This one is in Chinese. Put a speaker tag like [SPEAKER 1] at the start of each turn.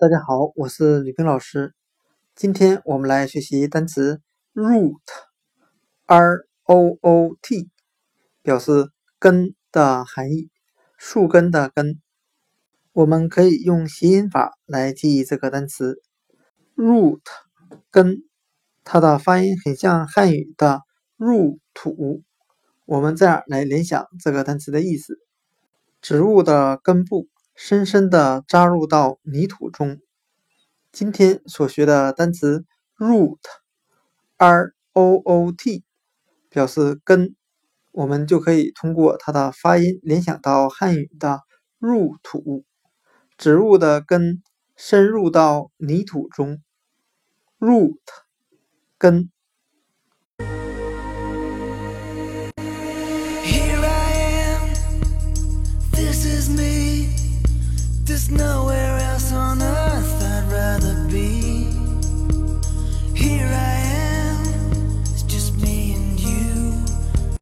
[SPEAKER 1] 大家好，我是吕冰老师。今天我们来学习单词 root，r o o t，表示根的含义，树根的根。我们可以用谐音法来记忆这个单词 root 根，它的发音很像汉语的入土。我们这样来联想这个单词的意思：植物的根部。深深的扎入到泥土中。今天所学的单词 root，r o o t，表示根，我们就可以通过它的发音联想到汉语的入土，植物的根深入到泥土中，root，根。
[SPEAKER 2] No.